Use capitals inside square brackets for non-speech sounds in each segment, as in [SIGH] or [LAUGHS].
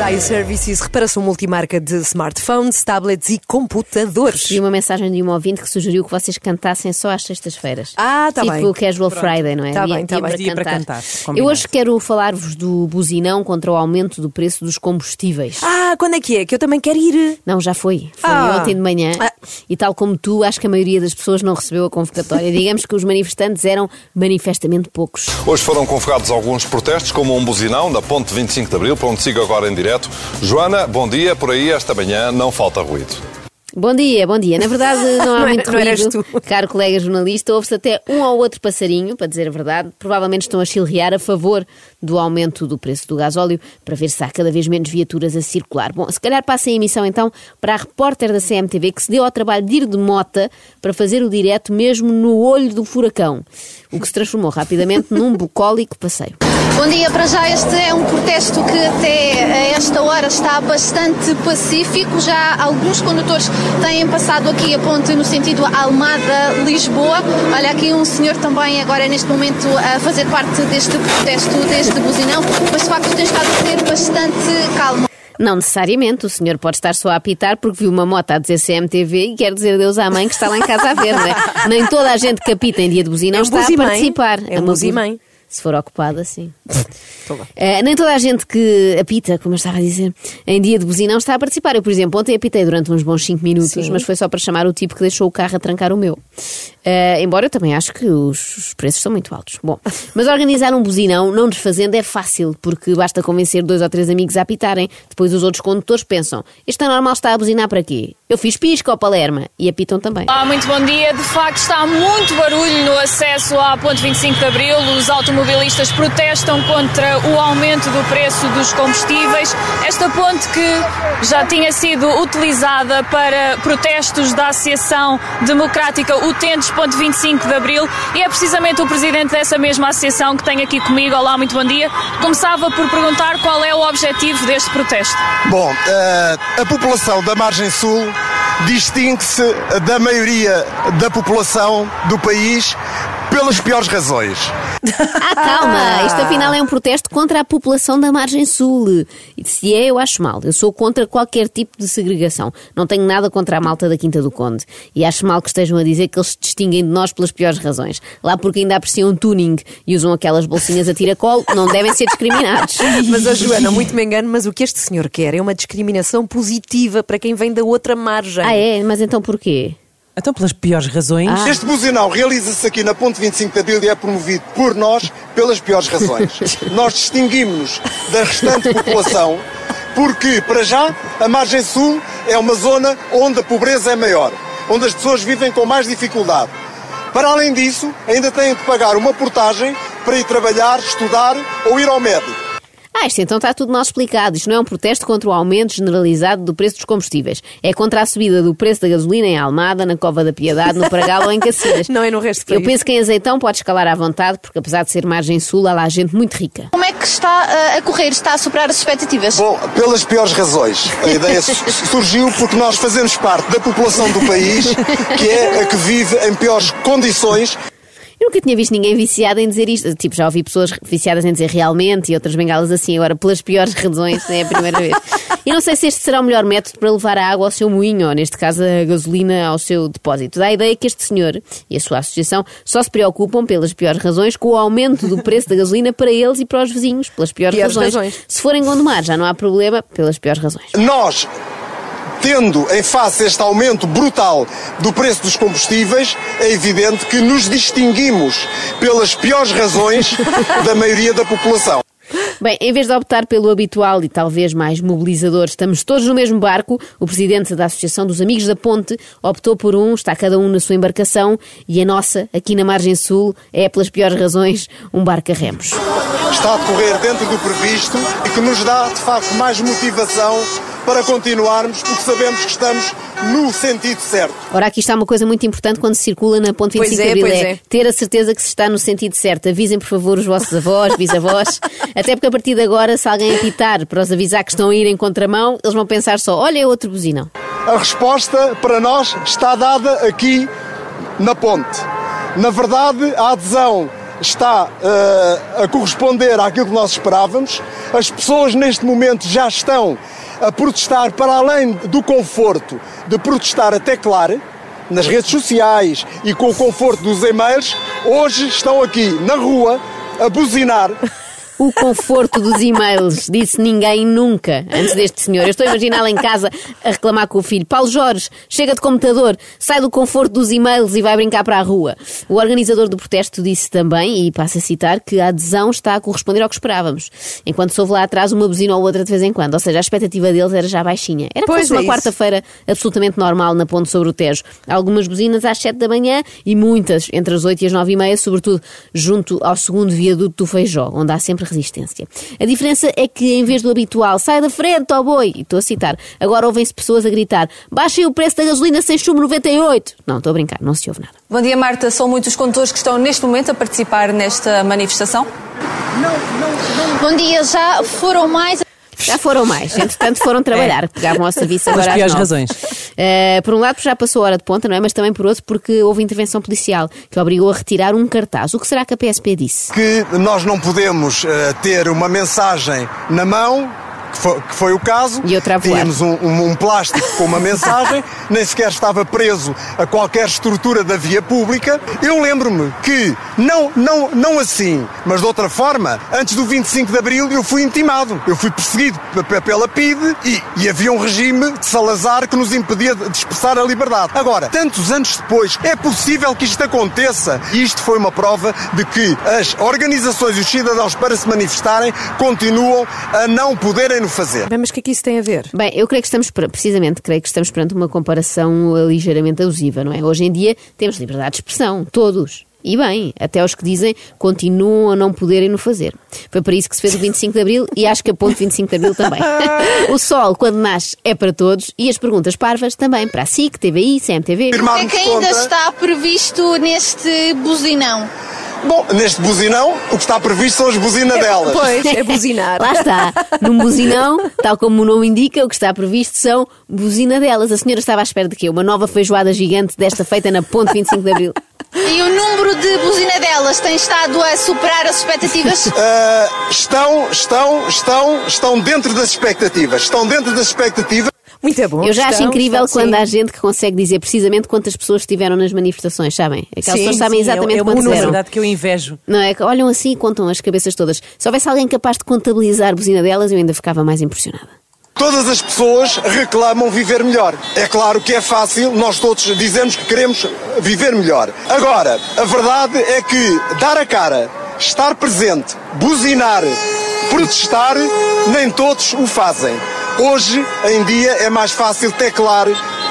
Zai Services, reparação multimarca de smartphones, tablets e computadores. Vi uma mensagem de um ouvinte que sugeriu que vocês cantassem só às sextas-feiras. Ah, tá tipo bem. Casual Friday, não é? Tá Dia- bem, tá dia bem. para Dia para cantar. cantar, Eu combinado. hoje quero falar-vos do buzinão contra o aumento do preço dos combustíveis. Ah, quando é que é? Que eu também quero ir. Não, já foi. Foi Ah. ontem de manhã. Ah. E tal como tu, acho que a maioria das pessoas não recebeu a convocatória. Digamos que os manifestantes eram manifestamente poucos. Hoje foram convocados alguns protestos, como um buzinão da Ponte 25 de Abril, para onde sigo agora em direto. Joana, bom dia. Por aí, esta manhã, não falta ruído. Bom dia, bom dia. Na verdade, [LAUGHS] não há Não é- muito eras ruído. Caro colega jornalista, ouve-se até um ou outro passarinho, para dizer a verdade. Provavelmente estão a chilrear a favor do aumento do preço do gasóleo, para ver se há cada vez menos viaturas a circular. Bom, se calhar passa a emissão então para a repórter da CMTV que se deu ao trabalho de ir de mota para fazer o direto mesmo no olho do furacão, o que se transformou rapidamente num bucólico passeio. Bom dia, para já este é um protesto que até esta hora está bastante pacífico. Já alguns condutores têm passado aqui a ponte no sentido Almada-Lisboa. Olha aqui um senhor também agora neste momento a fazer parte deste protesto, deste buzinão, mas de facto tem estado a ser bastante calmo. Não necessariamente, o senhor pode estar só a apitar porque viu uma moto a dizer CMTV e quer dizer Deus à mãe que está lá em casa a ver, não é? Nem toda a gente que apita em dia de buzinão É está a participar. É uma bu- buzimãe. Se for ocupada, sim. Eh, nem toda a gente que apita, como eu estava a dizer, em dia de buzinão está a participar. Eu, por exemplo, ontem apitei durante uns bons 5 minutos, mas foi só para chamar o tipo que deixou o carro a trancar o meu. Eh, embora eu também acho que os, os preços são muito altos. Bom, mas organizar um buzinão não desfazendo é fácil, porque basta convencer dois ou três amigos a apitarem. Depois os outros condutores pensam: este anormal está a buzinar para quê? Eu fiz pisca ao Palerma e apitam também. Olá, muito bom dia. De facto, está muito barulho no acesso à Ponte 25 de Abril. Os automobilistas protestam contra o aumento do preço dos combustíveis. Esta ponte que já tinha sido utilizada para protestos da Associação Democrática Utentes Ponte 25 de Abril e é precisamente o presidente dessa mesma associação que tem aqui comigo. Olá, muito bom dia. Começava por perguntar qual é o objetivo deste protesto. Bom, eh, a população da margem sul distingue-se da maioria da população do país pelas piores razões. Ah, calma! Isto afinal é um protesto contra a população da margem sul. E se é, eu acho mal. Eu sou contra qualquer tipo de segregação. Não tenho nada contra a malta da Quinta do Conde. E acho mal que estejam a dizer que eles se distinguem de nós pelas piores razões. Lá porque ainda apreciam tuning e usam aquelas bolsinhas a tiracolo, não devem ser discriminados. [LAUGHS] Mas, a Joana, muito me engano, mas o que este senhor quer é uma discriminação positiva para quem vem da outra margem. Ah, é? Mas então porquê? Então, pelas piores razões, Ah. Este buzinão realiza-se aqui na Ponte 25 de Abril e é promovido por nós pelas piores razões. [LAUGHS] nós distinguimos-nos da restante população porque, para já, a margem sul é uma zona onde a pobreza é maior, onde as pessoas vivem com mais dificuldade. Para além disso, ainda têm de pagar uma portagem para ir trabalhar, estudar ou ir ao médico. Ah, isto então está tudo mal explicado. Isto não é um protesto contra o aumento generalizado do preço dos combustíveis. É contra a subida do preço da gasolina em Almada, na Cova da Piedade, no Pragal ou em Cacilhas. [LAUGHS] Não é no resto do Eu país. penso que em Azeitão pode escalar à vontade, porque apesar de ser margem sul, há lá gente muito rica. Como é que está eh, a correr? Está a superar as expectativas? Bom, pelas piores razões. A ideia su- surgiu porque nós fazemos parte da população do país que é a que vive em piores condições Eu nunca tinha visto ninguém viciado em dizer isto. Tipo, já ouvi pessoas viciadas em dizer realmente e outras bengalas assim, agora pelas piores razões, é a primeira vez. [LAUGHS] E não sei se este será o melhor método para levar a água ao seu moinho, ou neste caso a gasolina ao seu depósito. Dá a ideia que este senhor e a sua associação só se preocupam, pelas piores razões, com o aumento do preço da gasolina para eles e para os vizinhos, pelas piores, Piores razões. razões. Se forem Gondomar, já não há problema, pelas piores razões. Nós, tendo em face este aumento brutal do preço dos combustíveis, é evidente que nos distinguimos pelas piores razões [LAUGHS] da maioria da população. Bem, em vez de optar pelo habitual e talvez mais mobilizador, estamos todos no mesmo barco. O presidente da Associação dos Amigos da Ponte optou por um, está cada um na sua embarcação e a nossa, aqui na margem sul, é, pelas piores razões, um barco a remos. Está a decorrer dentro do previsto e que nos dá, de facto, mais motivação para continuarmos, porque sabemos que estamos no sentido certo. Ora, aqui está uma coisa muito importante quando se circula na ponte 25 Pois é, de Abril. pois É ter a certeza que se está no sentido certo. Avisem, por favor, os vossos avós, bisavós. Até porque a partir de agora, se alguém apitar para os avisar que estão a ir em contramão, eles vão pensar só, olha, é outro buzinão. A resposta para nós está dada aqui na ponte. Na verdade, a adesão está eh, a corresponder àquilo que nós esperávamos. As pessoas neste momento já estão a protestar para além do conforto de protestar até claro nas redes sociais e com o conforto dos e-mails, hoje estão aqui na rua a buzinar O conforto dos e-mails, disse ninguém nunca antes deste senhor. Eu estou a imaginá-lo em casa a reclamar com o filho. Paulo Jorge, chega de computador, sai do conforto dos e-mails e vai brincar para a rua. O organizador do protesto disse também, e passa a citar, que a adesão está a corresponder ao que esperávamos. Enquanto se houve lá atrás uma buzina ou outra de vez em quando. Ou seja, a expectativa deles era já baixinha. Era Pois se uma é isso. quarta-feira absolutamente normal na ponte sobre o Tejo. Algumas buzinas às 7 da manhã e muitas entre as 8 e as 9 e meia, sobretudo junto ao segundo viaduto do Feijó, onde há sempre resistência. A diferença é que, em vez do habitual, sai da frente, ó boi, e estou a citar, agora ouvem-se pessoas a gritar baixem o preço da gasolina sem chumbo 98. Não, estou a brincar, não se ouve nada. Bom dia, Marta. São muitos condutores que estão neste momento a participar nesta manifestação? Bom dia, já foram mais. [LAUGHS] Já foram mais, entretanto foram trabalhar, pegavam ao serviço agora às piores razões. Eh, por um lado, já passou a hora de ponta, não é? Mas também por outro, porque houve intervenção policial que obrigou a retirar um cartaz. O que será que a PSP disse? que nós não podemos eh, ter uma mensagem na mão, que foi, que foi o caso. E outra a voar. Tínhamos um, um- um plástico com uma mensagem, [LAUGHS] nem sequer estava preso a qualquer estrutura da via pública. Eu lembro-me que, não, não, não assim, mas de outra forma, antes do 25 de Abril eu fui intimado. Eu fui perseguido pela PIDE e, e havia um regime de Salazar que nos impedia de de expressar a liberdade. Agora, tantos anos depois, é possível que isto aconteça e isto foi uma prova de que as organizações e os cidadãos para se manifestarem continuam a não poderem no fazer. Bem, mas o que é que isso tem a ver? Bem, eu creio que estamos, precisamente, creio que estamos perante uma comparação eh, ligeiramente abusiva, não é? Hoje em dia temos liberdade de expressão, todos. E bem, até os que dizem continuam a não poderem no fazer. Foi para isso que se fez o 25 de Abril e acho que a ponte 25 de Abril também. [LAUGHS] o sol, quando nasce, é para todos e as perguntas parvas também, para a SIC, TVI, CMTV. O que é que ainda está previsto neste buzinão? Bom, neste buzinão, o que está previsto são as buzinadelas. Pois, é buzinar. Lá está, num buzinão, tal como o nome indica, o que está previsto são buzinadelas. A senhora estava à espera de quê? Uma nova feijoada gigante desta feita na ponte 25 de Abril. E o número de buzinadelas tem estado a superar as expectativas? Ah, [LAUGHS] estão, estão, estão, estão dentro das expectativas. Estão dentro das expectativas. Muito bom. Eu já acho incrível estão, quando sim. há gente que consegue dizer precisamente quantas pessoas estiveram nas manifestações, sabem? Aquelas Sim, pessoas sabem sim, é- exatamente é uma quantas eram. verdade que eu invejo. Não é? Que Olham assim e contam as cabeças todas. Se houvesse alguém capaz de contabilizar a buzina delas, eu ainda ficava mais impressionada. Todas as pessoas reclamam viver melhor. É claro que é fácil, nós todos dizemos que queremos viver melhor. Agora, a verdade é que dar a cara, estar presente, buzinar, protestar, nem todos o fazem. Hoje em dia é mais fácil teclar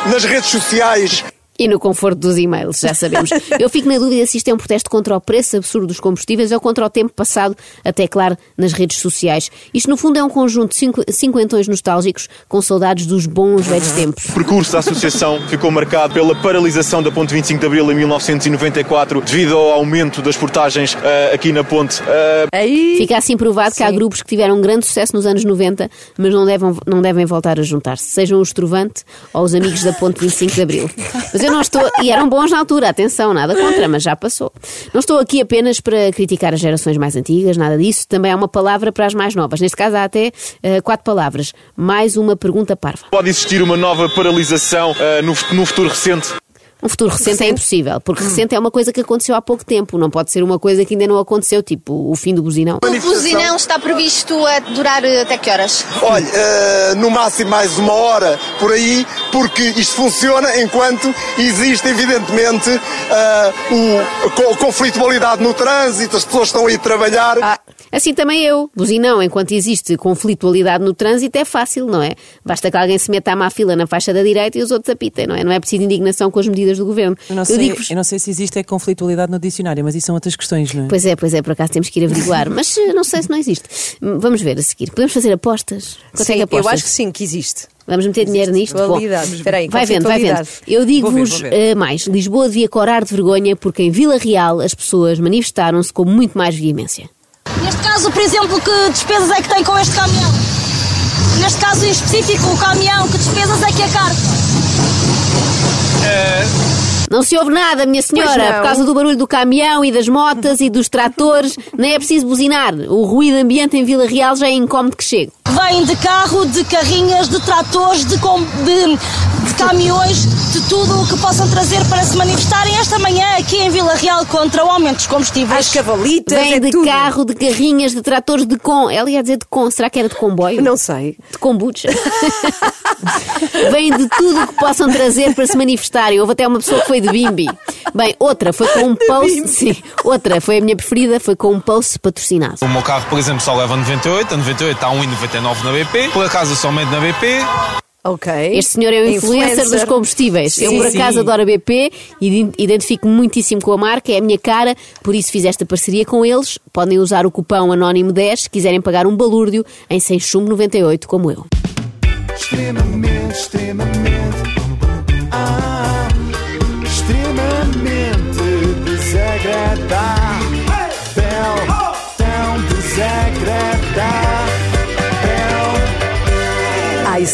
nas redes sociais E no conforto dos e-mails, já sabemos. [LAUGHS] Eu fico na dúvida se isto é um protesto contra o preço absurdo dos combustíveis ou contra o tempo passado a teclar nas redes sociais. Isto, no fundo, é um conjunto de cinqu- cinquentões nostálgicos com saudades dos bons velhos tempos. O percurso da associação ficou marcado pela paralisação da Ponte 25 de Abril em 1994 devido ao aumento das portagens eh, aqui na ponte. Eh, Aí. Fica assim provado que há grupos que tiveram um grande sucesso nos anos 90, mas não devem, não devem voltar a juntar-se, sejam os Trovante ou os amigos da Ponte 25 de Abril. Mas eu não estou, e eram bons na altura, atenção, nada contra, mas já passou. Não estou aqui apenas para criticar as gerações mais antigas, nada disso, também há uma palavra para as mais novas. Neste caso há até eh, quatro palavras. Mais uma pergunta parva. pode existir uma nova paralisação eh, no, no futuro recente. Um futuro recente, é impossível, porque recente é uma coisa que aconteceu há pouco tempo, não pode ser uma coisa que ainda não aconteceu, tipo o fim do buzinão. O buzinão está previsto a durar eh, até que horas? Olha, eh, no máximo mais uma hora por aí, porque isto funciona enquanto existe, evidentemente, eh, o, conflitualidade no trânsito, as pessoas estão aí a trabalhar. Ah, assim também eu. Buzinão, enquanto existe conflitualidade no trânsito, é fácil, não é? Basta que alguém se meta à má fila na faixa da direita e os outros apitem, não é? Não é preciso indignação com as medidas do governo. Eu não, sei, digo-vos- eu não sei se existe a conflitualidade no dicionário, mas isso são outras questões, não é? Pois é, pois é, por acaso temos que ir averiguar, [LAUGHS] mas eh, não sei se não existe. Hum, Vamos ver a seguir. Podemos fazer apostas? Quanto é Sim, que eu apostas? acho que sim, que existe. Vamos meter dinheiro nisto? Bom, Qualidade. Espera aí, vai vendo, vai vendo. Eu digo-vos eh, mais. Lisboa devia corar de vergonha porque em Vila Real as pessoas manifestaram-se com muito mais veemência. Neste caso, por exemplo, que despesas é que tem com este caminhão? Neste caso em específico, o caminhão, que despesas é que é caro? Não se ouve nada, minha senhora, por causa do barulho do caminhão e das motas e dos tratores. Nem é preciso buzinar. O ruído ambiente em Vila Real já é incómodo que chegue. Vem de carro, de carrinhas, de tratores, de, com- de, de caminhões, de tudo o que possam trazer para se manifestarem esta manhã aqui em Vila Real contra o aumento dos combustíveis. As cavalitas, Vem é de tudo. carro, de carrinhas, de tratores, de com. Ela ia dizer de com. Será que era de comboio? Não sei. De kombucha. [LAUGHS] Vem de tudo o que possam trazer para se manifestarem. Houve até uma pessoa que foi de bimbi. Bem, outra foi com um post. Sim, outra foi a minha preferida, foi com um post patrocinado. O meu carro, por exemplo, só leva 98, a 98 está a 1,99 na BP, por acaso eu somente na BP. Ok. Este senhor é o influencer, dos combustíveis. eu, Sim, por acaso, sim. adoro a BP e identifico-me muitíssimo com a marca, é a minha cara, por isso fiz esta parceria com eles. Podem usar o cupão anónimo 10 se quiserem pagar um balúrdio em sem chumbo 98, como eu. Extremamente, extremamente.